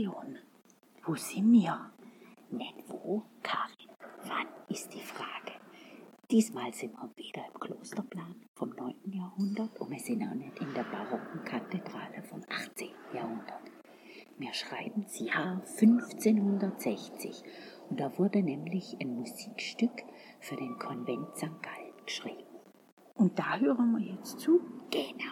Marion, wo sind wir? Nicht wo, Karin. Wann ist die Frage? Diesmal sind wir wieder im Klosterplan vom 9. Jahrhundert und wir sind auch nicht in der barocken Kathedrale vom 18. Jahrhundert. Wir schreiben das Jahr 1560 und da wurde nämlich ein Musikstück für den Konvent St. Gallen geschrieben. Und da hören wir jetzt zu? Genau.